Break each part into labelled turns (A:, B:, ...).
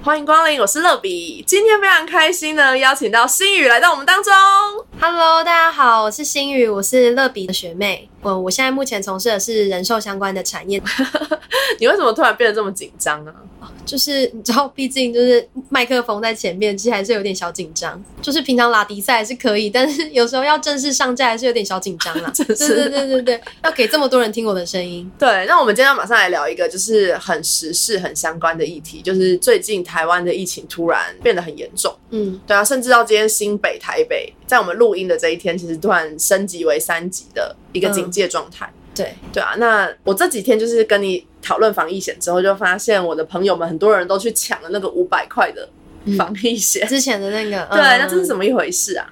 A: 欢迎光临，我是乐比。今天非常开心呢，邀请到新宇来到我们当中。
B: Hello，大家好，我是新宇，我是乐比的学妹。我我现在目前从事的是人寿相关的产业，
A: 你为什么突然变得这么紧张啊？
B: 就是你知道，毕竟就是麦克风在前面，其实还是有点小紧张。就是平常拉迪赛还是可以，但是 有时候要正式上架还是有点小紧张啦。对对对对对，要给这么多人听我的声音。
A: 对，那我们今天要马上来聊一个就是很时事、很相关的议题，就是最近台湾的疫情突然变得很严重。
B: 嗯，
A: 对啊，甚至到今天新北、台北，在我们录音的这一天，其实突然升级为三级的一个警戒状态。
B: 对，
A: 对啊，那我这几天就是跟你讨论防疫险之后，就发现我的朋友们很多人都去抢了那个五百块的防疫险。
B: 之前的那个，
A: 对，
B: 嗯
A: 那这是怎么一回事啊？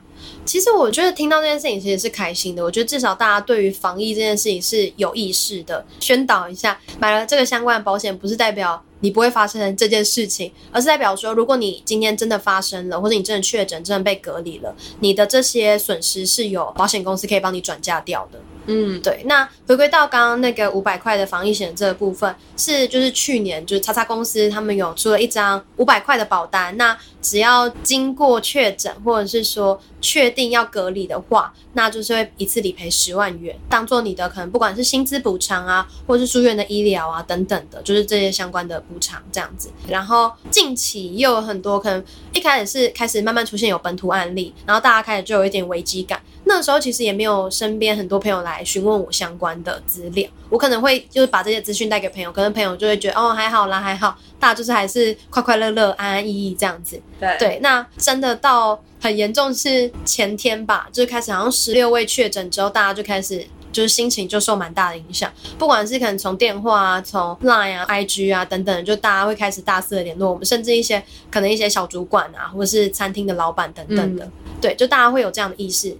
B: 其实我觉得听到这件事情其实是开心的。我觉得至少大家对于防疫这件事情是有意识的，宣导一下。买了这个相关的保险，不是代表你不会发生这件事情，而是代表说，如果你今天真的发生了，或者你真的确诊、真的被隔离了，你的这些损失是有保险公司可以帮你转嫁掉的。
A: 嗯，
B: 对，那回归到刚刚那个五百块的防疫险这个部分，是就是去年就是叉叉公司他们有出了一张五百块的保单，那只要经过确诊或者是说确定要隔离的话，那就是会一次理赔十万元，当做你的可能不管是薪资补偿啊，或是住院的医疗啊等等的，就是这些相关的补偿这样子。然后近期又有很多可能一开始是开始慢慢出现有本土案例，然后大家开始就有一点危机感。那时候其实也没有身边很多朋友来询问我相关的资料，我可能会就是把这些资讯带给朋友，可能朋友就会觉得哦还好啦还好，大家就是还是快快乐乐安安逸逸这样子。
A: 对
B: 对，那真的到很严重是前天吧，就是开始好像十六位确诊之后，大家就开始。就是心情就受蛮大的影响，不管是可能从电话啊、从 Line 啊、IG 啊等等，就大家会开始大肆的联络我们，甚至一些可能一些小主管啊，或者是餐厅的老板等等的，对，就大家会有这样的意识。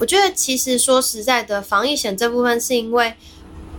B: 我觉得其实说实在的，防疫险这部分是因为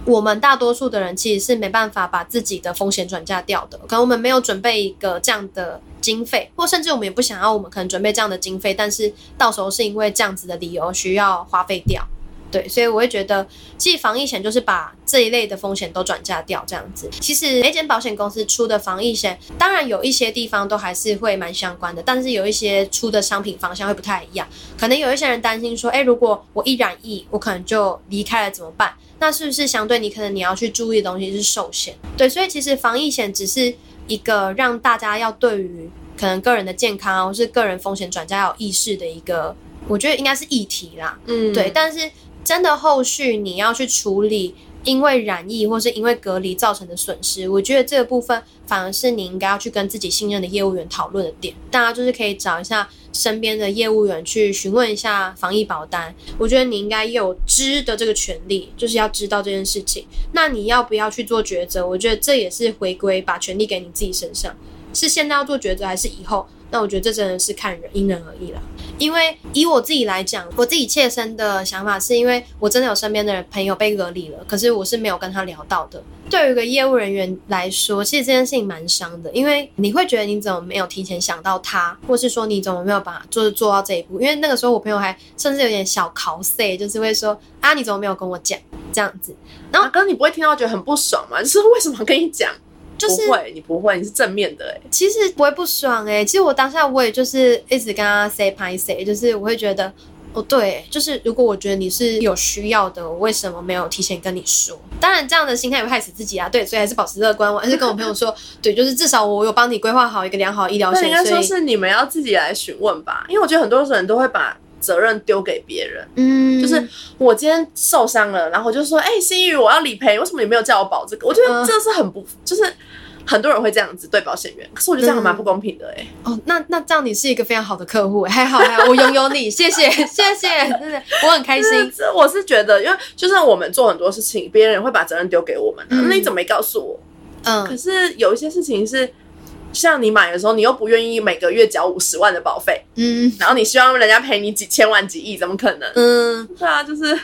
B: 我们大多数的人其实是没办法把自己的风险转嫁掉的，可能我们没有准备一个这样的经费，或甚至我们也不想要我们可能准备这样的经费，但是到时候是因为这样子的理由需要花费掉。对，所以我会觉得，其实防疫险就是把这一类的风险都转嫁掉，这样子。其实每间保险公司出的防疫险，当然有一些地方都还是会蛮相关的，但是有一些出的商品方向会不太一样。可能有一些人担心说，哎，如果我一染疫，我可能就离开了怎么办？那是不是相对你可能你要去注意的东西是寿险？对，所以其实防疫险只是一个让大家要对于可能个人的健康啊，或是个人风险转嫁有意识的一个，我觉得应该是议题啦。
A: 嗯，
B: 对，但是真的后续你要去处理因为染疫或是因为隔离造成的损失，我觉得这个部分反而是你应该要去跟自己信任的业务员讨论的点。大家就是可以找一下身边的业务员去询问一下防疫保单。我觉得你应该有知的这个权利，就是要知道这件事情。那你要不要去做抉择？我觉得这也是回归把权利给你自己身上，是现在要做抉择还是以后？那我觉得这真的是看人，因人而异了。因为以我自己来讲，我自己切身的想法是因为我真的有身边的朋友被隔离了，可是我是没有跟他聊到的。对于一个业务人员来说，其实这件事情蛮伤的，因为你会觉得你怎么没有提前想到他，或是说你怎么没有把就是做到这一步？因为那个时候我朋友还甚至有点小 cos，就是会说啊你怎么没有跟我讲这样子？
A: 然后哥，你不会听到觉得很不爽吗？就是为什么跟你讲？
B: 就是
A: 不会，你不会，你是正面的哎、
B: 其实不会不爽哎、其实我当下我也就是一直跟他 say 拍 say，就是我会觉得，哦对，就是如果我觉得你是有需要的，我为什么没有提前跟你说？当然这样的心态也会害死自己啊，对，所以还是保持乐观，我还是跟我朋友说，对，就是至少我有帮你规划好一个良好的医疗险，
A: 那应该说是你们要自己来询问吧，因为我觉得很多人都会把责任丢给别人。
B: 嗯，
A: 就是我今天受伤了，然后我就说，哎、心宇，我要理赔，为什么你没有叫我保这个？我觉得
B: 嗯
A: 这是很不，就是很多人会这样子对保险员，可是我觉得这样还蛮不公平的、哎、
B: 哦，那那这样你是一个非常好的客户，还好还好，我拥有你，谢谢谢谢，真的我很开心。
A: 这我是觉得，因为就算我们做很多事情，别人会把责任丢给我们、啊，
B: 嗯
A: 那你怎么没告诉我？嗯可
B: 嗯，
A: 是有一些事情是，像你买的时候，你又不愿意每个月缴五十万的保费，
B: 嗯
A: 然后你希望人家赔你几千万、几亿，怎么可能？
B: 嗯，
A: 对啊，就是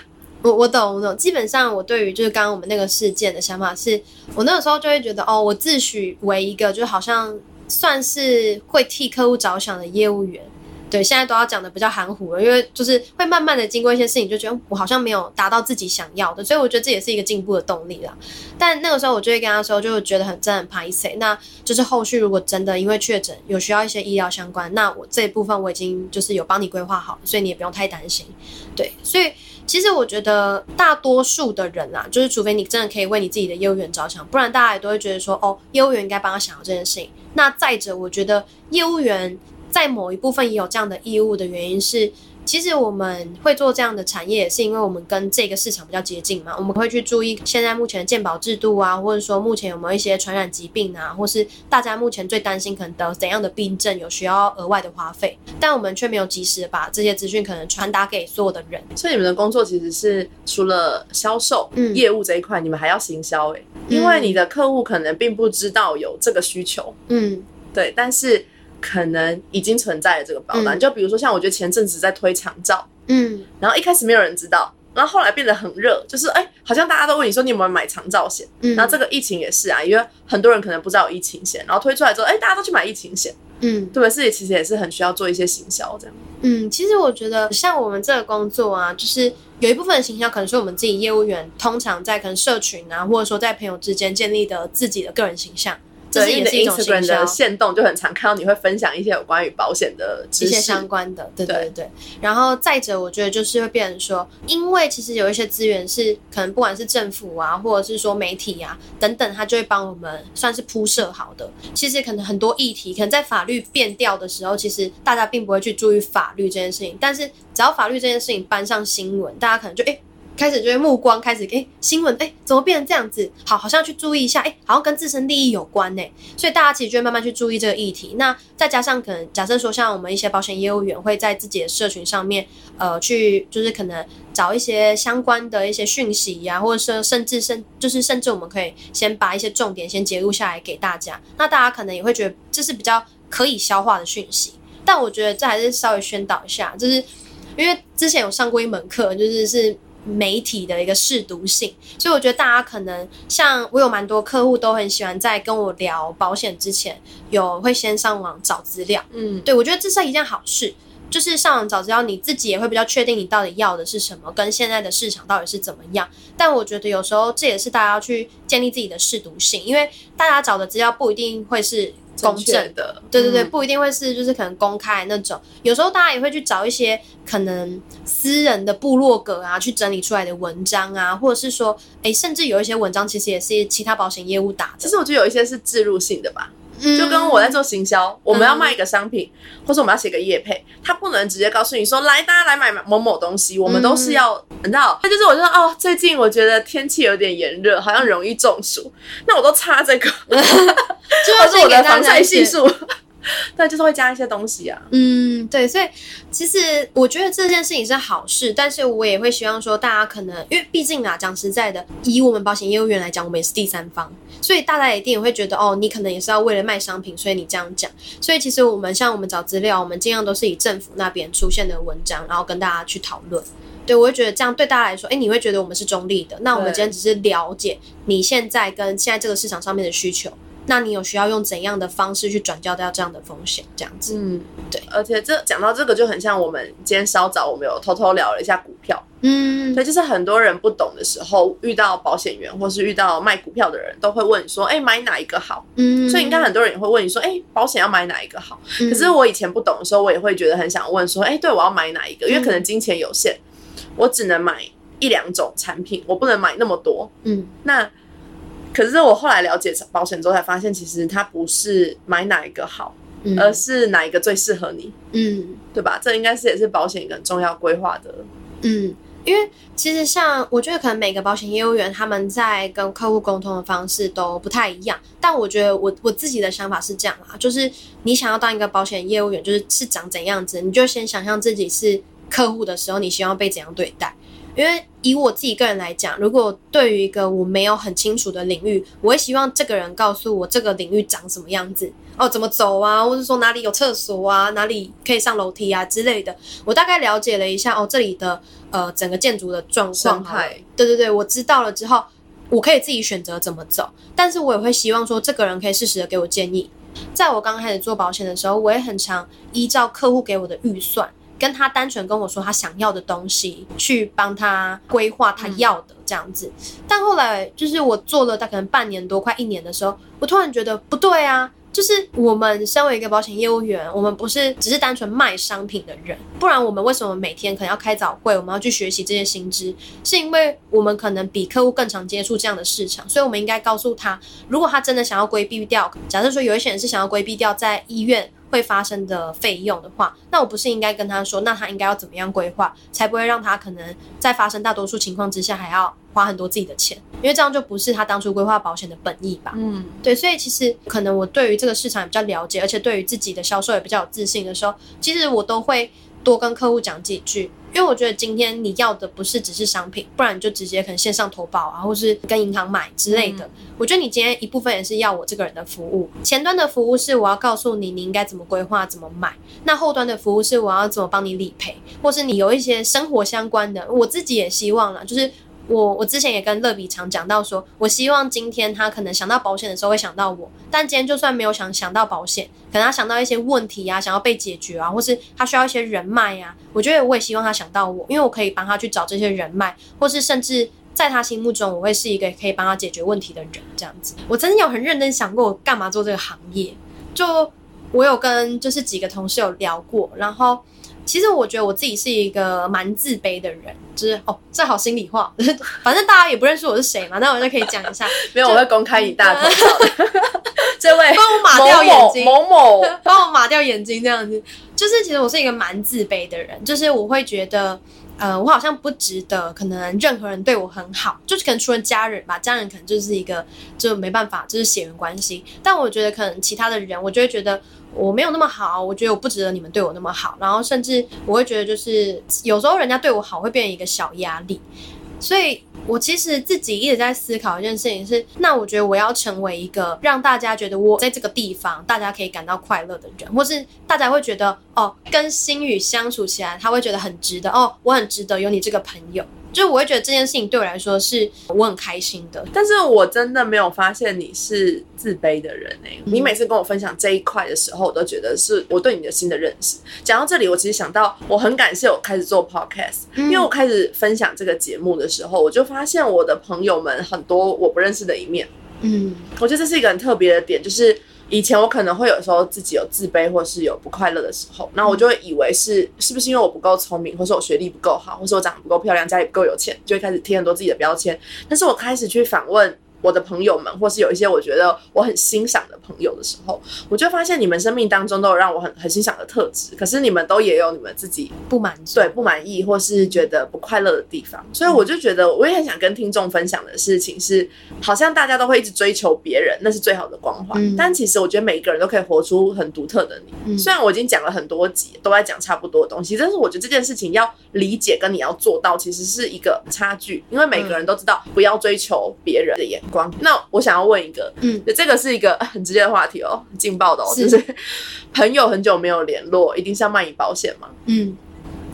B: 我我懂我懂，基本上我对于就是刚刚我们那个事件的想法是，我那个时候就会觉得哦，我自诩为一个就好像算是会替客户着想的业务员，对，现在都要讲的比较含糊了，因为就是会慢慢的经过一些事情，就觉得我好像没有达到自己想要的，所以我觉得这也是一个进步的动力啦。但那个时候我就会跟他说，就觉得很真的很排斥。那就是后续如果真的因为确诊有需要一些医疗相关，那我这一部分我已经就是有帮你规划好，所以你也不用太担心。对，所以其实我觉得大多数的人啊，就是除非你真的可以为你自己的业务员着想，不然大家也都会觉得说，哦，业务员应该帮他想到这件事情。那再者，我觉得业务员。在某一部分也有这样的义务的原因是，其实我们会做这样的产业，也是因为我们跟这个市场比较接近嘛。我们会去注意现在目前的健保制度啊，或者说目前有没有一些传染疾病啊，或是大家目前最担心可能得怎样的病症，有需要额外的花费，但我们却没有及时把这些资讯可能传达给所有的人。
A: 所以你们的工作其实是除了销售、嗯业务这一块，你们还要行销诶，因为你的客户可能并不知道有这个需求。嗯，对，但是。可能已经存在了这个保单，就比如说像我觉得前阵子在推长照，嗯，然后一开始没有人知道，然后后来变得很热，就是哎，好像大家都问你说你有没有买长照险，嗯，然后这个疫情也是啊，因为很多人可能不知道有疫情险，然后推出来之后，哎，大家都去买疫情险，嗯，对不对？是其实也是很需要做一些行销这样。
B: 嗯，其实我觉得像我们这个工作啊，就是有一部分的行销可能是我们自己业务员通常在可能社群啊，或者说在朋友之间建立的自己的个人形象。
A: 对，你的 Instagram 的线动就很常看到你会分享一些有关于保险的
B: 一些相关的，对对对。然后再者，我觉得就是会变成说，因为其实有一些资源是可能不管是政府啊，或者是说媒体啊等等，他就会帮我们算是铺设好的。其实可能很多议题，可能在法律变调的时候，其实大家并不会去注意法律这件事情。但是只要法律这件事情搬上新闻，大家可能就哎。开始就会目光开始哎，新闻哎，怎么变成这样子？好，好像去注意一下，哎，好像跟自身利益有关呢。所以大家其实就会慢慢去注意这个议题。那再加上可能假设说，像我们一些保险业务员会在自己的社群上面，呃，去就是可能找一些相关的一些讯息呀，或者说甚至甚就是甚至我们可以先把一些重点先截录下来给大家。那大家可能也会觉得这是比较可以消化的讯息。但我觉得这还是稍微宣导一下，就是因为之前有上过一门课，就是是。媒体的一个试读性，所以我觉得大家可能像我有蛮多客户都很喜欢在跟我聊保险之前，有会先上网找资料。嗯，对我觉得这是一件好事，就是上网找资料，你自己也会比较确定你到底要的是什么，跟现在的市场到底是怎么样。但我觉得有时候这也是大家要去建立自己的试读性，因为大家找的资料不一定会是。公正
A: 的，
B: 对对对，不一定会是就是可能公开那种，有时候大家也会去找一些可能私人的部落格啊，去整理出来的文章啊，或者是说，哎，甚至有一些文章其实也是其他保险业务打的。
A: 其实我觉得有一些是自入性的吧。就跟我在做行销，我们要卖一个商品，或者我们要写个业配，他不能直接告诉你说来，大家来买某某东西，我们都是要，你知道？他就是我就说哦，最近我觉得天气有点炎热，好像容易中暑，那我都擦这个，就是我的防晒系数。对，就是会加一些东西啊。
B: 嗯，对，所以其实我觉得这件事情是好事，但是我也会希望说，大家可能因为毕竟啊，讲实在的，以我们保险业务员来讲，我们也是第三方，所以大家一定也会觉得，哦，你可能也是要为了卖商品，所以你这样讲。所以其实我们像我们找资料，我们尽量都是以政府那边出现的文章，然后跟大家去讨论。对我会觉得这样对大家来说，哎，你会觉得我们是中立的。那我们今天只是了解你现在跟现在这个市场上面的需求。那你有需要用怎样的方式去转交掉这样的风险？这样子，嗯，对。
A: 而且这讲到这个就很像我们今天稍早我们有偷偷聊了一下股票，嗯，对，就是很多人不懂的时候，遇到保险员或是遇到卖股票的人都会问你说，哎，买哪一个好？嗯，所以应该很多人也会问你说，哎，保险要买哪一个好？可是我以前不懂的时候，我也会觉得很想问说，哎，对我要买哪一个？因为可能金钱有限，我只能买一两种产品，我不能买那么多，嗯，那。可是我后来了解保险之后，才发现其实它不是买哪一个好，而是哪一个最适合你，嗯，对吧？这应该是也是保险一个重要规划的，
B: 嗯，因为其实像我觉得可能每个保险业务员他们在跟客户沟通的方式都不太一样，但我觉得我我自己的想法是这样啊，就是你想要当一个保险业务员，就是是长怎样子，你就先想象自己是客户的时候，你希望被怎样对待。因为以我自己个人来讲，如果对于一个我没有很清楚的领域，我会希望这个人告诉我这个领域长什么样子。哦，怎么走啊，或者说哪里有厕所啊，哪里可以上楼梯啊？之类的。我大概了解了一下哦，这里的呃整个建筑的状况，对对对，我知道了之后，我可以自己选择怎么走，但是我也会希望说，这个人可以适时的给我建议。在我刚开始做保险的时候，我也很常依照客户给我的预算，跟他单纯跟我说他想要的东西，去帮他规划他要的这样子。但后来就是我做了大概半年多，快一年的时候，我突然觉得不对啊。就是我们身为一个保险业务员，我们不是只是单纯卖商品的人，不然我们为什么每天可能要开早会，我们要去学习这些新知？是因为我们可能比客户更常接触这样的市场，所以我们应该告诉他，如果他真的想要规避掉，假设说有一些人是想要规避掉在医院。会发生的费用的话，那我不是应该跟他说，那他应该要怎么样规划，才不会让他可能在发生大多数情况之下还要花很多自己的钱，因为这样就不是他当初规划保险的本意吧？嗯，对，所以其实可能我对于这个市场也比较了解，而且对于自己的销售也比较有自信的时候，其实我都会。多跟客户讲几句，因为我觉得今天你要的不是只是商品，不然你就直接可能线上投保啊，或是跟银行买之类的。我觉得你今天一部分也是要我这个人的服务，前端的服务是我要告诉你你应该怎么规划、怎么买，那后端的服务是我要怎么帮你理赔，或是你有一些生活相关的，我自己也希望了，就是。我我之前也跟乐比常讲到说，我希望今天他可能想到保险的时候会想到我，但今天就算没有想想到保险，可能他想到一些问题啊，想要被解决啊，或是他需要一些人脉呀，我觉得我也希望他想到我，因为我可以帮他去找这些人脉，或是甚至在他心目中我会是一个可以帮他解决问题的人，这样子。我真的有很认真想过我干嘛做这个行业，就我有跟就是几个同事有聊过，然后。其实我觉得我自己是一个蛮自卑的人，就是哦，这好心里话，反正大家也不认识我是谁嘛，那我就可以讲一下。
A: 没有，我会公开一大头。这位
B: 帮我抹掉眼睛，
A: 某某
B: 帮我抹掉眼睛，这样子。就是其实我是一个蛮自卑的人，就是我会觉得，呃，我好像不值得，可能任何人对我很好，就是可能除了家人吧，家人可能就是一个就没办法，就是血缘关系。但我觉得可能其他的人，我就会觉得。我没有那么好，我觉得我不值得你们对我那么好，然后甚至我会觉得，就是有时候人家对我好会变成一个小压力，所以我其实自己一直在思考一件事情是，那我觉得我要成为一个让大家觉得我在这个地方大家可以感到快乐的人，或是大家会觉得哦，跟心宇相处起来他会觉得很值得哦，我很值得有你这个朋友。就我会觉得这件事情对我来说是我很开心的，
A: 但是我真的没有发现你是自卑的人哎。你每次跟我分享这一块的时候，我都觉得是我对你的新的认识。讲到这里，我其实想到我很感谢我开始做 podcast，因为我开始分享这个节目的时候，我就发现我的朋友们很多我不认识的一面。嗯，我觉得这是一个很特别的点，就是。以前我可能会有时候自己有自卑或是有不快乐的时候，那我就会以为是是不是因为我不够聪明，或是我学历不够好，或是我长得不够漂亮，家里不够有钱，就会开始贴很多自己的标签。但是我开始去反问。我的朋友们，或是有一些我觉得我很欣赏的朋友的时候，我就发现你们生命当中都有让我很很欣赏的特质，可是你们都也有你们自己
B: 不满足。
A: 对不满意或是觉得不快乐的地方，所以我就觉得我也很想跟听众分享的事情是，好像大家都会一直追求别人，那是最好的光环，但其实我觉得每一个人都可以活出很独特的你。虽然我已经讲了很多集，都在讲差不多的东西，但是我觉得这件事情要理解跟你要做到，其实是一个差距，因为每个人都知道不要追求别人的眼光。那我想要问一个，嗯，这个是一个很直接的话题哦，劲爆的哦，就是朋友很久没有联络，一定是要卖你保险吗？
B: 嗯，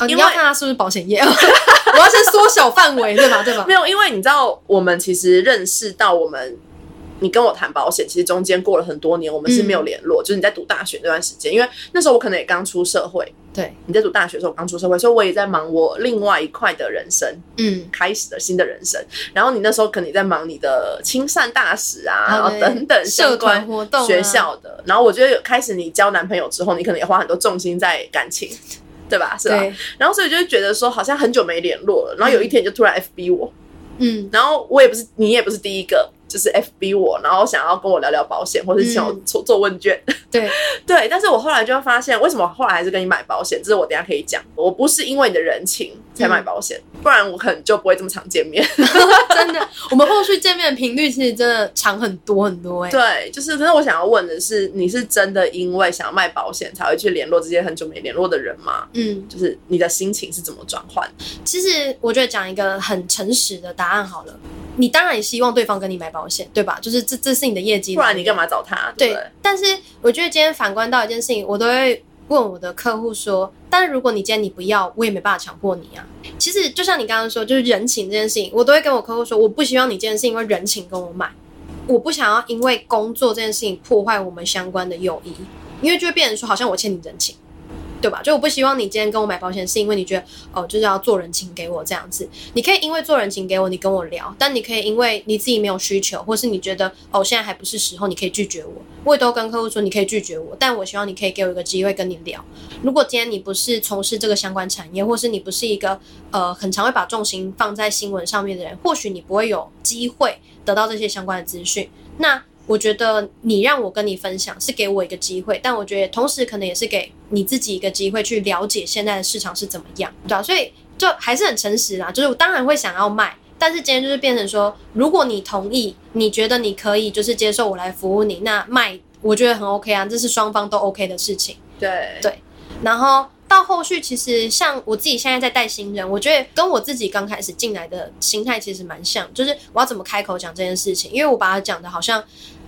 B: 你要看他是不是保险业，我要先缩小范围，对吧？对吧？
A: 没有，因为你知道，我们其实认识到我们。你跟我谈保险，其实中间过了很多年，我们是没有联络。就是你在读大学那段时间，因为那时候我可能也刚出社会。
B: 对，
A: 你在读大学的时候刚出社会，所以我也在忙我另外一块的人生，嗯，开始的新的人生。然后你那时候可能也在忙你的亲善大使啊，然后等等相关
B: 活动、
A: 学校的。然后我觉得有开始你交男朋友之后，你可能也花很多重心在感情，对吧？是吧？然后所以就会觉得说，好像很久没联络了。然后有一天就突然 FB 我，嗯，然后我也不是你也不是第一个。就是 F B 我，然后想要跟我聊聊保险，或者想做做问卷。
B: 对
A: 对，但是我后来就发现，为什么后来还是跟你买保险？这是我等下可以讲。我不是因为你的人情才买保险，不然我可能就不会这么常见面。
B: 真的，我们后续见面的频率其实真的长很多很多。哎，
A: 对，就是但是。我想要问的是，你是真的因为想要卖保险才会去联络这些很久没联络的人吗？嗯，就是你的心情是怎么转换？
B: 其实我觉得讲一个很诚实的答案好了。你当然也希望对方跟你买保险，对吧？就是这这是你的业绩，
A: 不然你干嘛找他？对。
B: 但是我觉得今天反观到一件事情，我都会问我的客户说：，但如果你今天你不要，我也没办法强迫你啊。其实就像你刚刚说，就是人情这件事情，我都会跟我客户说，我不希望你今天是因为人情跟我买，我不想要因为工作这件事情破坏我们相关的友谊，因为就会变成说好像我欠你人情。对吧？就我不希望你今天跟我买保险，是因为你觉得哦，就是要做人情给我这样子。你可以因为做人情给我，你跟我聊；但你可以因为你自己没有需求，或是你觉得哦，现在还不是时候，你可以拒绝我。我也都跟客户说，你可以拒绝我，但我希望你可以给我一个机会跟你聊。如果今天你不是从事这个相关产业，或是你不是一个呃很常会把重心放在新闻上面的人，或许你不会有机会得到这些相关的资讯。那我觉得你让我跟你分享是给我一个机会，但我觉得同时可能也是给你自己一个机会去了解现在的市场是怎么样，对吧？所以就还是很诚实啦，就是我当然会想要卖，但是今天就是变成说，如果你同意，你觉得你可以就是接受我来服务你，那卖我觉得很 OK 啊，这是双方都 OK 的事情。
A: 对
B: 对，然后到后续其实像我自己现在在带新人，我觉得跟我自己刚开始进来的心态其实蛮像，就是我要怎么开口讲这件事情，因为我把它讲的好像。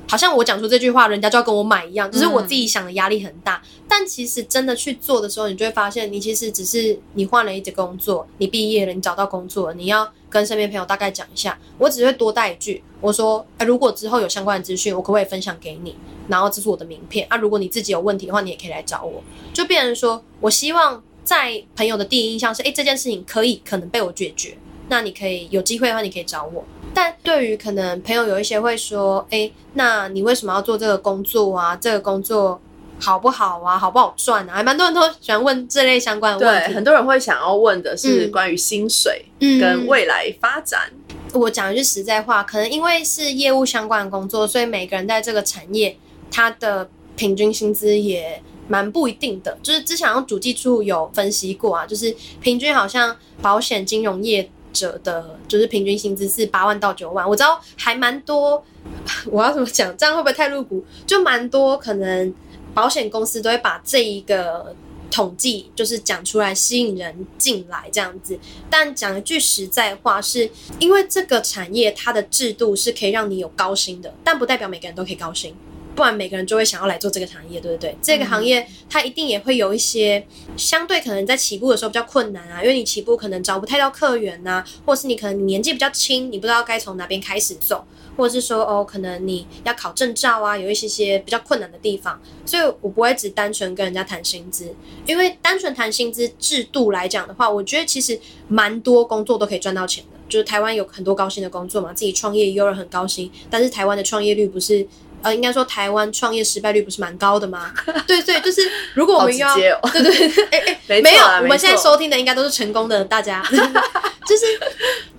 B: 好像我讲出这句话，人家就要跟我买一样，只是我自己想的压力很大。但其实真的去做的时候，你就会发现，你其实只是你换了一个工作，你毕业了，你找到工作，你要跟身边朋友大概讲一下。我只会多带一句，我说：如果之后有相关的资讯，我可不可以分享给你？然后这是我的名片啊。如果你自己有问题的话，你也可以来找我。就变成说我希望在朋友的第一印象是：哎，这件事情可以可能被我解决。那你可以有机会的话，你可以找我。但对于可能朋友有一些会说，哎，那你为什么要做这个工作啊？这个工作好不好啊？好不好赚啊？还蛮多人都喜欢问这类相关的问
A: 题。很多人会想要问的是关于薪水跟未来发展。
B: 我讲一句实在话，可能因为是业务相关的工作，所以每个人在这个产业，他的平均薪资也蛮不一定的。就是之前用主计处有分析过啊，就是平均好像保险金融业。者的就是平均薪资是八万到九万，我知道还蛮多。我要怎么讲？这样会不会太入股？就蛮多，可能保险公司都会把这一个统计就是讲出来，吸引人进来这样子。但讲一句实在话，是因为这个产业它的制度是可以让你有高薪的，但不代表每个人都可以高薪。不然每个人就会想要来做这个行业，对不对？这个行业它一定也会有一些相对可能在起步的时候比较困难啊，因为你起步可能找不太到客源呐，或是你可能年纪比较轻，你不知道该从哪边开始走，或者是说哦，可能你要考证照啊，有一些些比较困难的地方。所以我不会只单纯跟人家谈薪资，因为单纯谈薪资制度来讲的话，我觉得其实蛮多工作都可以赚到钱的。就是台湾有很多高薪的工作嘛，自己创业也有人很高薪，但是台湾的创业率不是。呃，应该说台湾创业失败率不是蛮高的吗？对对，就是如果我们要对对对，哎哎，没有，我们现在收听的应该都是成功的大家，就是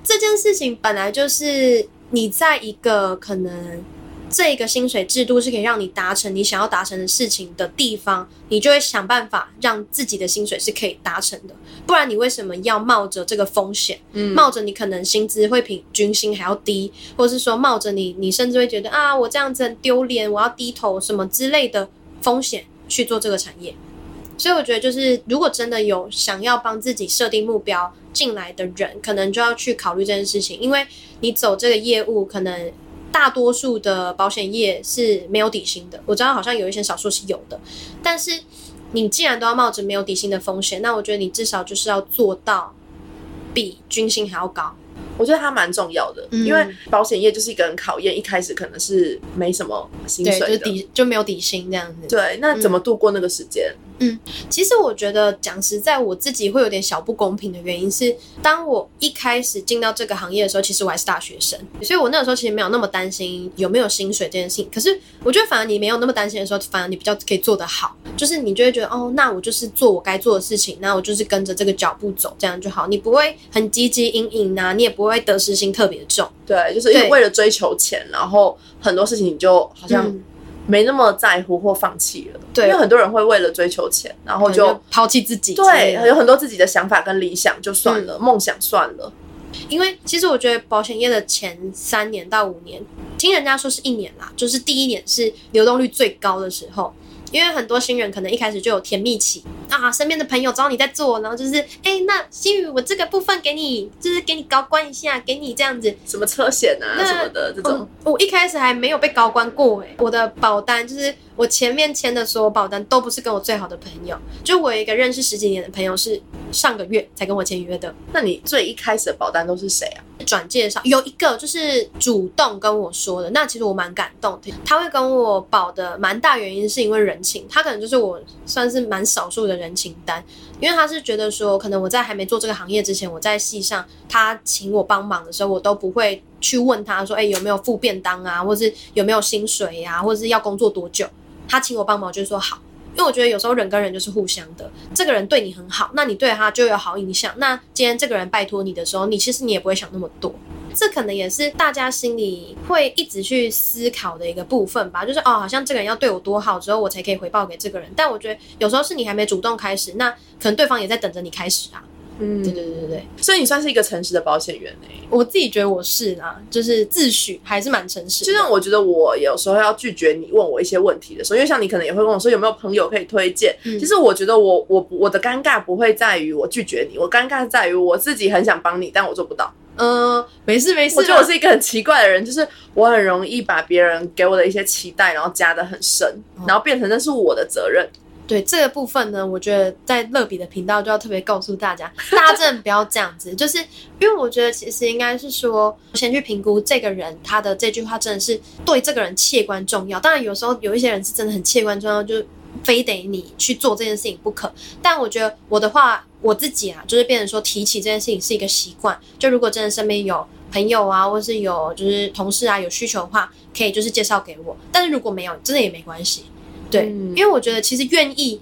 B: 这件事情本来就是你在一个可能。这个薪水制度是可以让你达成你想要达成的事情的地方，你就会想办法让自己的薪水是可以达成的。不然你为什么要冒着这个风险？嗯，冒着你可能薪资会比军薪还要低，或者是说冒着你你甚至会觉得啊，我这样子很丢脸，我要低头什么之类的风险去做这个产业。所以我觉得，就是如果真的有想要帮自己设定目标进来的人，可能就要去考虑这件事情，因为你走这个业务可能。大多数的保险业是没有底薪的，我知道好像有一些少数是有的，但是你既然都要冒着没有底薪的风险，那我觉得你至少就是要做到比军薪还要高。
A: 我觉得它蛮重要的，因为保险业就是一个很考验，一开始可能是没什么薪水
B: 的，就底就没有底薪这样子。
A: 对，那怎么度过那个时间？
B: 嗯，其实我觉得讲实在，我自己会有点小不公平的原因是，当我一开始进到这个行业的时候，其实我还是大学生，所以我那个时候其实没有那么担心有没有薪水这件事情。可是我觉得，反而你没有那么担心的时候，反而你比较可以做得好，就是你就会觉得，哦，那我就是做我该做的事情，那我就是跟着这个脚步走，这样就好。你不会很积极阴影呐，你也不会得失心特别重。
A: 对，就是因为为了追求钱，然后很多事情你就好像。没那么在乎或放弃了，对，因为很多人会为了追求钱，然后就
B: 抛弃自己，
A: 对，有很多自己的想法跟理想就算了，梦想算了。
B: 因为其实我觉得保险业的前三年到五年，听人家说是一年啦，就是第一年是流动率最高的时候。因为很多新人可能一开始就有甜蜜期啊，身边的朋友知道你在做，然后就是哎，那新宇我这个部分给你，就是给你高官一下，给你这样子，
A: 什么车险啊什么的这种。
B: 我一开始还没有被高官过哎，我的保单就是我前面签的所有保单都不是跟我最好的朋友，就我有一个认识十几年的朋友是上个月才跟我签约的。
A: 那你最一开始的保单都是谁啊？
B: 转介绍，有一个就是主动跟我说的，那其实我蛮感动的。他会跟我保的蛮大原因是因为人情，他可能就是我算是蛮少数的人情单，因为他是觉得说，可能我在还没做这个行业之前，我在戏上他请我帮忙的时候，我都不会去问他说，哎，有没有付便当啊，或是有没有薪水呀，或是要工作多久？他请我帮忙，就是说好。因为我觉得有时候人跟人就是互相的，这个人对你很好，那你对他就有好印象。那今天这个人拜托你的时候，你其实你也不会想那么多。这可能也是大家心里会一直去思考的一个部分吧。就是哦，好像这个人要对我多好之后，我才可以回报给这个人。但我觉得有时候是你还没主动开始，那可能对方也在等着你开始啊。嗯，对对对对对，
A: 所以你算是一个诚实的保险员哎，
B: 我自己觉得我是啊，就是自诩还是蛮诚实。
A: 就像我觉得我有时候要拒绝你问我一些问题的时候，因为像你可能也会问我说有没有朋友可以推荐。其实我觉得我我我的尴尬不会在于我拒绝你，我尴尬在于我自己很想帮你，但我做不到。
B: 嗯，没事没事。
A: 我觉得我是一个很奇怪的人，就是我很容易把别人给我的一些期待，然后加的很深，然后变成那是我的责任。
B: 对这个部分呢，我觉得在乐比的频道就要特别告诉大家，大家真的不要这样子，就是因为我觉得其实应该是说，先去评估这个人他的这句话真的是对这个人切关重要。当然有时候有一些人是真的很切关重要，就非得你去做这件事情不可。但我觉得我的话，我自己啊，就是变成说提起这件事情是一个习惯。就如果真的身边有朋友啊，或是有就是同事啊有需求的话，可以就是介绍给我。但是如果没有，真的也没关系。对，因为我觉得其实愿意，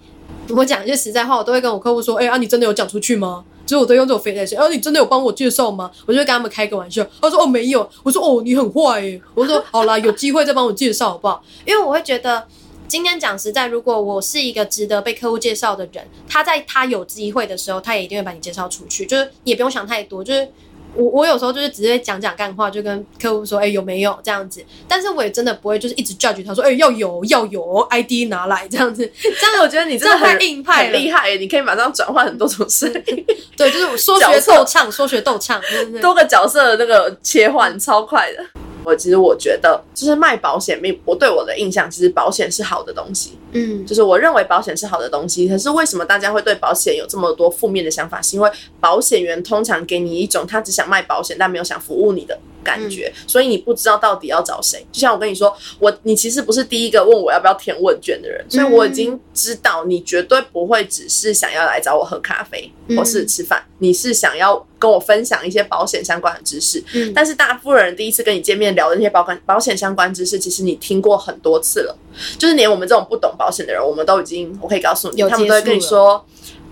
B: 我讲一些实在话，我都会跟我客户说：“哎啊，你真的有讲出去吗？”所以我都用这种飞来说：“啊，你真的有帮我介绍吗？”我就会跟他们开个玩笑。他说：“哦，没有。”我说：“哦，你很坏耶。”我说：“ 好啦，有机会再帮我介绍好不好？”因为我会觉得，今天讲实在，如果我是一个值得被客户介绍的人，他在他有机会的时候，他也一定会把你介绍出去。就是也不用想太多，就是。我我有时候就是直接讲讲干话，就跟客户说，哎，有没有这样子？但是我也真的不会，就是一直 judge 他说，哎，要有要有 ID 拿来这样子。这样我觉得你真的太
A: 硬派，很厉害，你可以马上转换很多种声音。
B: 对，就是说学逗唱，说学逗唱，
A: 多个角色的那个切换超快的。我其实我觉得，就是卖保险，并我对我的印象，其实保险是好的东西。嗯，就是我认为保险是好的东西。可是为什么大家会对保险有这么多负面的想法？是因为保险员通常给你一种他只想卖保险，但没有想服务你的。感觉，所以你不知道到底要找谁。就像我跟你说，我你其实不是第一个问我要不要填问卷的人，所以我已经知道你绝对不会只是想要来找我喝咖啡或是吃饭，你是想要跟我分享一些保险相关的知识。嗯，但是大部分人第一次跟你见面聊的那些保险保险相关知识，其实你听过很多次了，就是连我们这种不懂保险的人，我们都已经我可以告诉你，他们都会跟你说。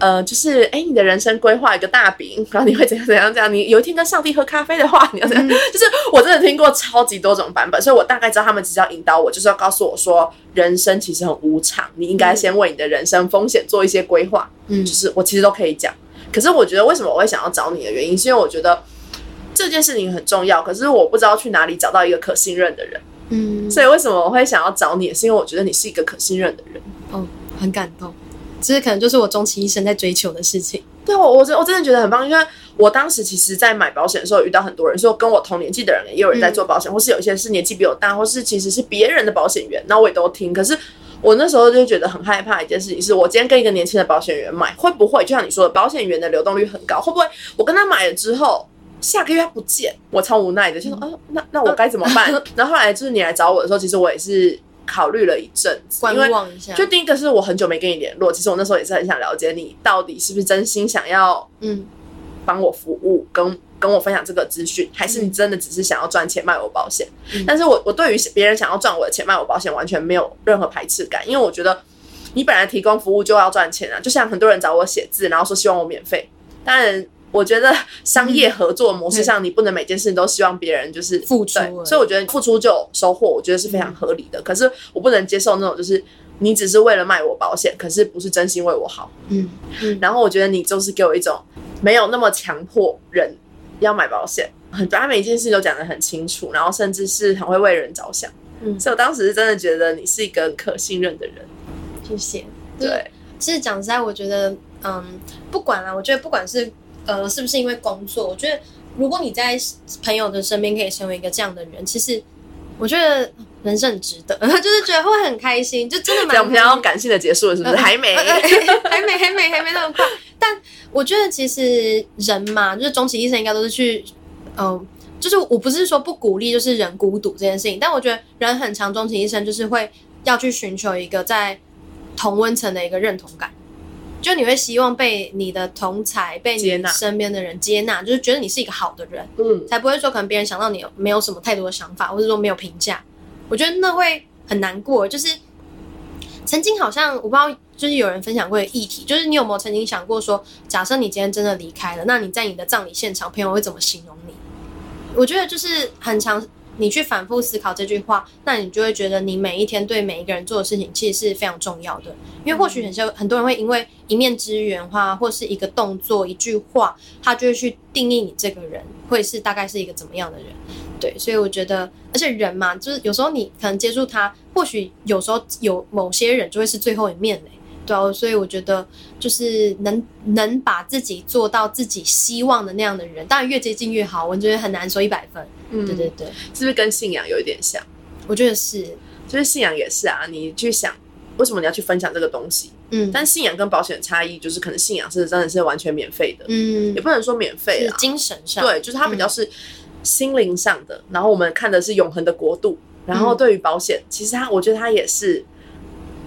A: 呃，就是哎，你的人生规划一个大饼，然后你会怎样怎样怎样？你有一天跟上帝喝咖啡的话，你要怎样？就是我真的听过超级多种版本，所以我大概知道他们只是要引导我，就是要告诉我说，人生其实很无常，你应该先为你的人生风险做一些规划。嗯，就是我其实都可以讲。可是我觉得为什么我会想要找你的原因，是因为我觉得这件事情很重要，可是我不知道去哪里找到一个可信任的人。嗯，所以为什么我会想要找你，是因为我觉得你是一个可信任的人。
B: 哦，很感动。这可能就是我终其一生在追求的事情。
A: 对我，我真我真的觉得很棒，因为我当时其实，在买保险的时候遇到很多人，说跟我同年纪的人也有人在做保险，或是有一些是年纪比我大，或是其实是别人的保险员，那我也都听。可是我那时候就觉得很害怕一件事情，是我今天跟一个年轻的保险员买，会不会就像你说的，保险员的流动率很高，会不会我跟他买了之后，下个月他不见，我超无奈的，就说啊，那那我该怎么办？然后后来就是你来找我的时候，其实我也是。考虑了一阵子，
B: 观望一下。
A: 就第一个是我很久没跟你联络，其实我那时候也是很想了解你到底是不是真心想要嗯帮我服务，跟跟我分享这个资讯，还是你真的只是想要赚钱卖我保险？但是我我对于别人想要赚我的钱卖我保险完全没有任何排斥感，因为我觉得你本来提供服务就要赚钱啊，就像很多人找我写字，然后说希望我免费，当然。我觉得商业合作模式上，你不能每件事情都希望别人就是
B: 付出，
A: 所以我觉得付出就有收获，我觉得是非常合理的。可是我不能接受那种就是你只是为了卖我保险，可是不是真心为我好。嗯嗯。然后我觉得你就是给我一种没有那么强迫人要买保险，很把每一件事都讲得很清楚，然后甚至是很会为人着想。嗯，所以我当时是真的觉得你是一个可信任的人。
B: 谢谢。
A: 对，
B: 其实讲实在，我觉得嗯，不管了，我觉得不管是。呃，是不是因为工作？我觉得，如果你在朋友的身边可以成为一个这样的人，其实我觉得人生很值得，就是觉得会很开心，就真的蛮。
A: 我们要感性的结束了，是不是？还没，
B: 还没，还没，还没那么快。但我觉得，其实人嘛，就是终其一生，应该都是去，嗯，就是我不是说不鼓励就是人孤独这件事情，但我觉得人很长终其一生就是会要去寻求一个在同温层的一个认同感，就你会希望被你的同才被你身边的人接纳，就是觉得你是一个好的人，嗯，才不会说可能别人想到你没有什么太多的想法，或者说没有评价，我觉得那会很难过。就是曾经好像我不知道，就是有人分享过的议题，就是你有没有曾经想过说，假设你今天真的离开了，那你在你的葬礼现场，朋友会怎么形容你？我觉得就是很长，你去反复思考这句话，那你就会觉得你每一天对每一个人做的事情其实是非常重要的。因为或许很多很多人会因为一面之缘话，或是一个动作、一句话，他就会去定义你这个人会是大概是一个怎么样的人。对，所以我觉得，而且人嘛，就是有时候你可能接触他，或许有时候有某些人就会是最后一面嘞。对啊，所以我觉得就是能能把自己做到自己希望的那样的人，当然越接近越好。我觉得很难说一百分。嗯，对对对，
A: 是不是跟信仰有一点像？
B: 我觉得是，
A: 就是信仰也是啊。你去想，为什么你要去分享这个东西？嗯，但信仰跟保险的差异就是，可能信仰是真的是完全免费的。嗯，也不能说免费啊，
B: 精神上
A: 对，就是它比较是心灵上的。然后我们看的是永恒的国度。然后对于保险，其实它，我觉得它也是。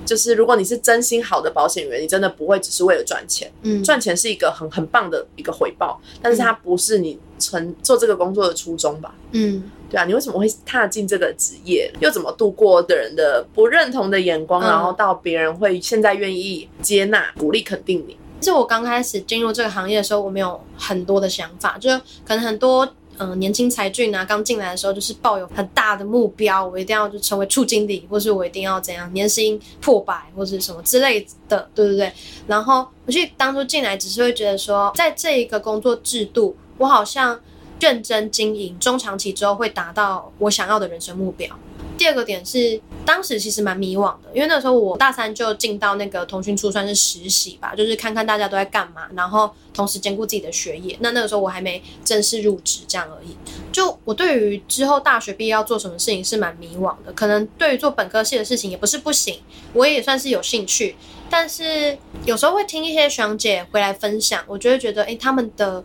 A: 就是如果你是真心好的保险员，你真的不会只是为了赚钱。嗯，赚钱是一个很很棒的一个回报，但是它不是你成做这个工作的初衷吧？嗯，对啊，你为什么会踏进这个职业？又怎么度过的人的不认同的眼光，然后到别人会现在愿意接纳、鼓励、肯定你？
B: 其实我刚开始进入这个行业的时候，我没有很多的想法，就可能很多。嗯，年轻才俊啊，刚进来的时候就是抱有很大的目标，我一定要就成为处经理，或是我一定要怎样，年薪破百或是什么之类的，对不对？然后我去当初进来，只是会觉得说，在这一个工作制度，我好像认真经营，中长期之后会达到我想要的人生目标。第二个点是，当时其实蛮迷惘的，因为那时候我大三就进到那个通讯处算是实习吧，就是看看大家都在干嘛，然后同时兼顾自己的学业。那那个时候我还没正式入职，这样而已。就我对于之后大学毕业要做什么事情是蛮迷惘的，可能对于做本科系的事情也不是不行，我也算是有兴趣，但是有时候会听一些学长姐回来分享，我就会觉得，哎，他们的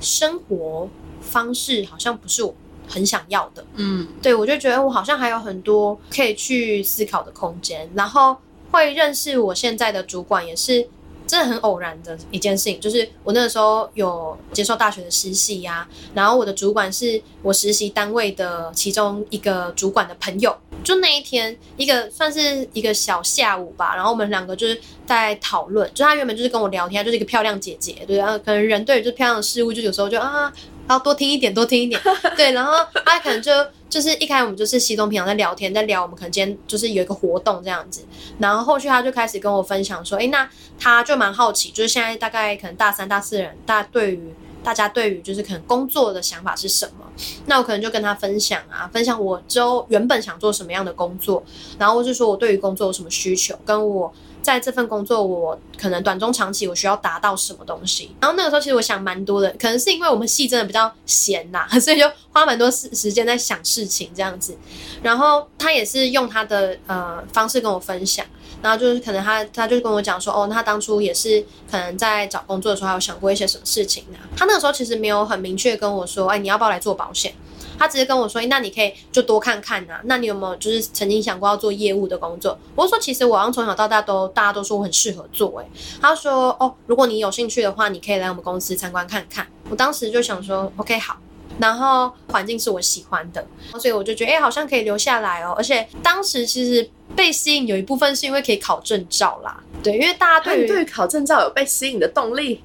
B: 生活方式好像不是我。很想要的，嗯，对我就觉得我好像还有很多可以去思考的空间，然后会认识我现在的主管，也是真的很偶然的一件事情。就是我那个时候有接受大学的实习呀，然后我的主管是我实习单位的其中一个主管的朋友。就那一天，一个算是一个小下午吧，然后我们两个就是在讨论，就他原本就是跟我聊天，就是一个漂亮姐姐，对，啊可能人对就是漂亮的事物，就有时候就啊。然后多听一点，多听一点，对。然后他可能就就是一开始我们就是西东平常在聊天，在聊我们可能今天就是有一个活动这样子。然后后续他就开始跟我分享说，哎，那他就蛮好奇，就是现在大概可能大三、大四人，大对于大家对于就是可能工作的想法是什么？那我可能就跟他分享啊，分享我之后原本想做什么样的工作，然后或是说我对于工作有什么需求，跟我。在这份工作，我可能短中长期我需要达到什么东西？然后那个时候其实我想蛮多的，可能是因为我们系真的比较闲呐，所以就花蛮多时时间在想事情这样子。然后他也是用他的呃方式跟我分享，然后就是可能他他就跟我讲说，哦，他当初也是可能在找工作的时候，有想过一些什么事情呢？他那个时候其实没有很明确跟我说，哎，你要不要来做保险？他直接跟我说：“那你可以就多看看呐。那你有没有就是曾经想过要做业务的工作？”我说：“其实我好像从小到大都大家都说我很适合做。”哎，他说：“哦，如果你有兴趣的话，你可以来我们公司参观看看。”我当时就想说：“OK，好。”然后环境是我喜欢的，所以我就觉得哎，好像可以留下来哦。而且当时其实被吸引有一部分是因为可以考证照啦。对，因为大家对
A: 于对考证照有被吸引的动力。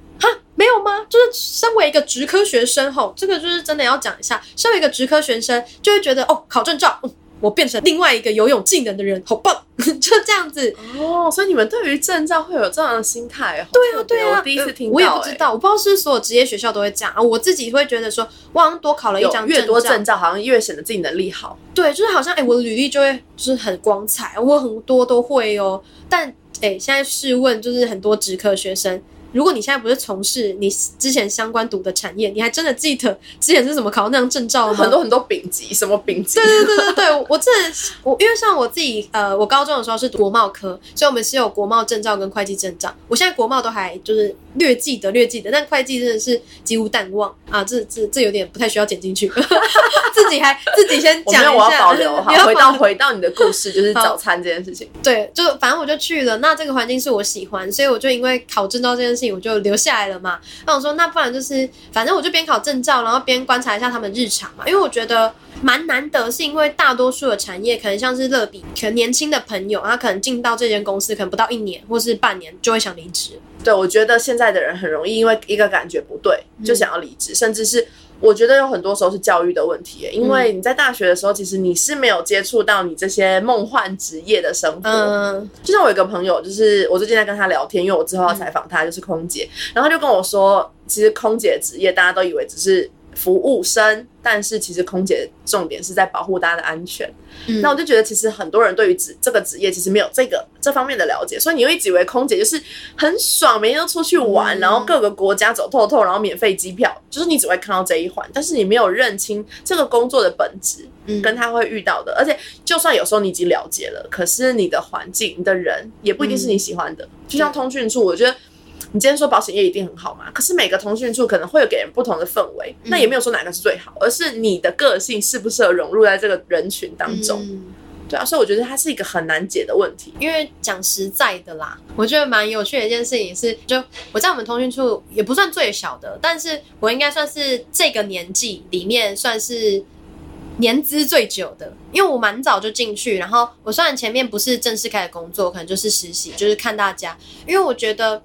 B: 没有吗？就是身为一个职科学生，吼，这个就是真的要讲一下。身为一个职科学生，就会觉得哦，考证照，我变成另外一个游泳技能的人，好棒，就这样子。
A: 哦，所以你们对于证照会有这样的心态？
B: 对啊，对
A: 啊，我第一次听到，
B: 我也不知道，我不知道是所有职业学校都会这样啊。我自己会觉得说，我好像多考了一张，
A: 越多证照好像越显得自己能力好。
B: 对，就是好像哎，我的履历就会就是很光彩，我很多都会哦。但哎，现在试问，就是很多职科学生。如果你现在不是从事你之前相关读的产业，你还真的记得 之前是怎么考那张证照吗？
A: 很多很多丙级，什么丙级？
B: 对对对对对，我这我因为像我自己，呃，我高中的时候是国贸科，所以我们是有国贸证照跟会计证照。我现在国贸都还就是略记得略记得，但会计真的是几乎淡忘啊，这这这有点不太需要剪进去，自己还自己先讲一下。
A: 我要保留好，回到回到你的故事，就是早餐这件事情。
B: 对，就反正我就去了，那这个环境是我喜欢，所以我就因为考证照这件事情，我就留下来了嘛。那我说，那不然就是，反正我就边考证照，然后边观察一下他们日常嘛，因为我觉得蛮难得，是因为大多数的产业可能像是乐比，可能年轻的朋友，他可能进到这间公司，可能不到一年或是半年就会想离职。
A: 对，我觉得现在的人很容易因为一个感觉不对就想要离职，甚至是我觉得有很多时候是教育的问题。因为你在大学的时候，其实你是没有接触到你这些梦幻职业的生活。嗯，就像我有个朋友，就是我最近在跟他聊天，因为我之后要采访他，就是空姐，然后他就跟我说，其实空姐职业大家都以为只是。服务生，但是其实空姐重点是在保护大家的安全。那我就觉得，其实很多人对于职这个职业其实没有这个这方面的了解，所以你会以为空姐就是很爽，每天都出去玩，然后各个国家走透透，然后免费机票，就是你只会看到这一环，但是你没有认清这个工作的本质，跟他会遇到的。而且，就算有时候你已经了解了，可是你的环境、你的人也不一定是你喜欢的。就像通讯处，我觉得。你今天说保险业一定很好嘛？可是每个通讯处可能会有给人不同的氛围，那也没有说哪个是最好，而是你的个性适不适合融入在这个人群当中。对啊，所以我觉得它是一个很难解的问题。
B: 因为讲实在的啦，我觉得蛮有趣的一件事情是，就我在我们通讯处也不算最小的，但是我应该算是这个年纪里面算是年资最久的，因为我蛮早就进去，然后我虽然前面不是正式开始工作，可能就是实习，就是看大家，因为我觉得。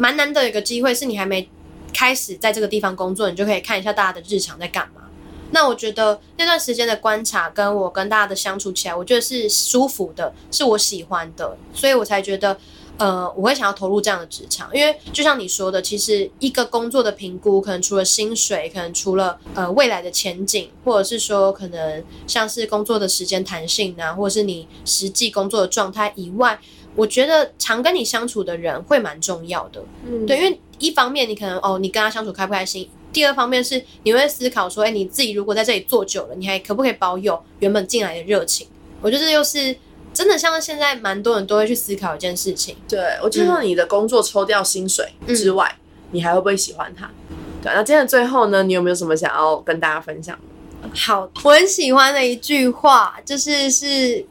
B: 蛮难得一个机会，是你还没开始在这个地方工作，你就可以看一下大家的日常在干嘛。那我觉得那段时间的观察，跟我跟大家的相处起来，我觉得是舒服的，是我喜欢的，所以我才觉得，呃，我会想要投入这样的职场。因为就像你说的，其实一个工作的评估，可能除了薪水，可能除了呃未来的前景，或者是说可能像是工作的时间弹性啊，或者是你实际工作的状态以外。我觉得常跟你相处的人会蛮重要的，嗯，对，因为一方面你可能哦，你跟他相处开不开心；第二方面是你会思考说，哎，你自己如果在这里做久了，你还可不可以保有原本进来的热情？我觉得这又是真的，像现在蛮多人都会去思考一件事情。
A: 对，我就说你的工作抽掉薪水之外，你还会不会喜欢他？对，那今天的最后呢，你有没有什么想要跟大家分享？
B: 好，我很喜欢的一句话就是是。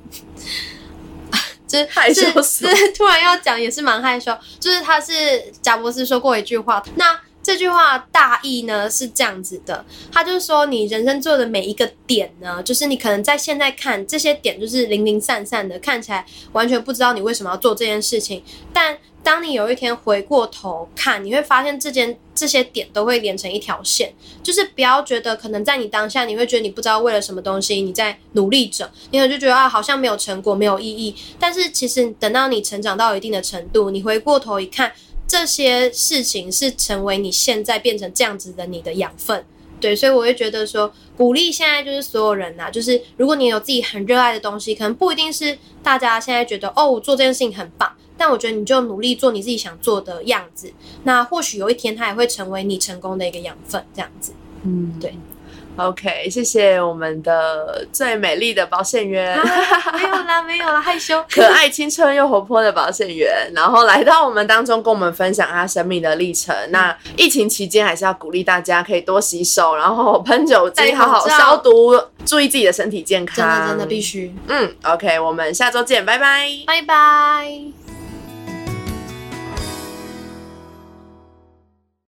B: 就是
A: 害羞，是
B: 突然要讲也是蛮害羞。就是他是贾博士说过一句话，那这句话大意呢是这样子的，他就是说你人生做的每一个点呢，就是你可能在现在看这些点就是零零散散的，看起来完全不知道你为什么要做这件事情，但。当你有一天回过头看，你会发现这件这些点都会连成一条线。就是不要觉得可能在你当下，你会觉得你不知道为了什么东西你在努力着，你可能就觉得啊好像没有成果，没有意义。但是其实等到你成长到一定的程度，你回过头一看，这些事情是成为你现在变成这样子的你的养分。对，所以我会觉得说，鼓励现在就是所有人呐，就是如果你有自己很热爱的东西，可能不一定是大家现在觉得哦，我做这件事情很棒。但我觉得你就努力做你自己想做的样子，那或许有一天它也会成为你成功的一个养分，这样子。嗯，对。
A: OK，谢谢我们的最美丽的保险员。
B: 没有啦，没有啦，害羞。
A: 可爱、青春又活泼的保险员，然后来到我们当中，跟我们分享他生命的历程。那疫情期间还是要鼓励大家可以多洗手，然后喷酒精，好好消毒，注意自己的身体健康。真
B: 的，真的必须。
A: 嗯，OK，我们下周见，拜拜，
B: 拜拜。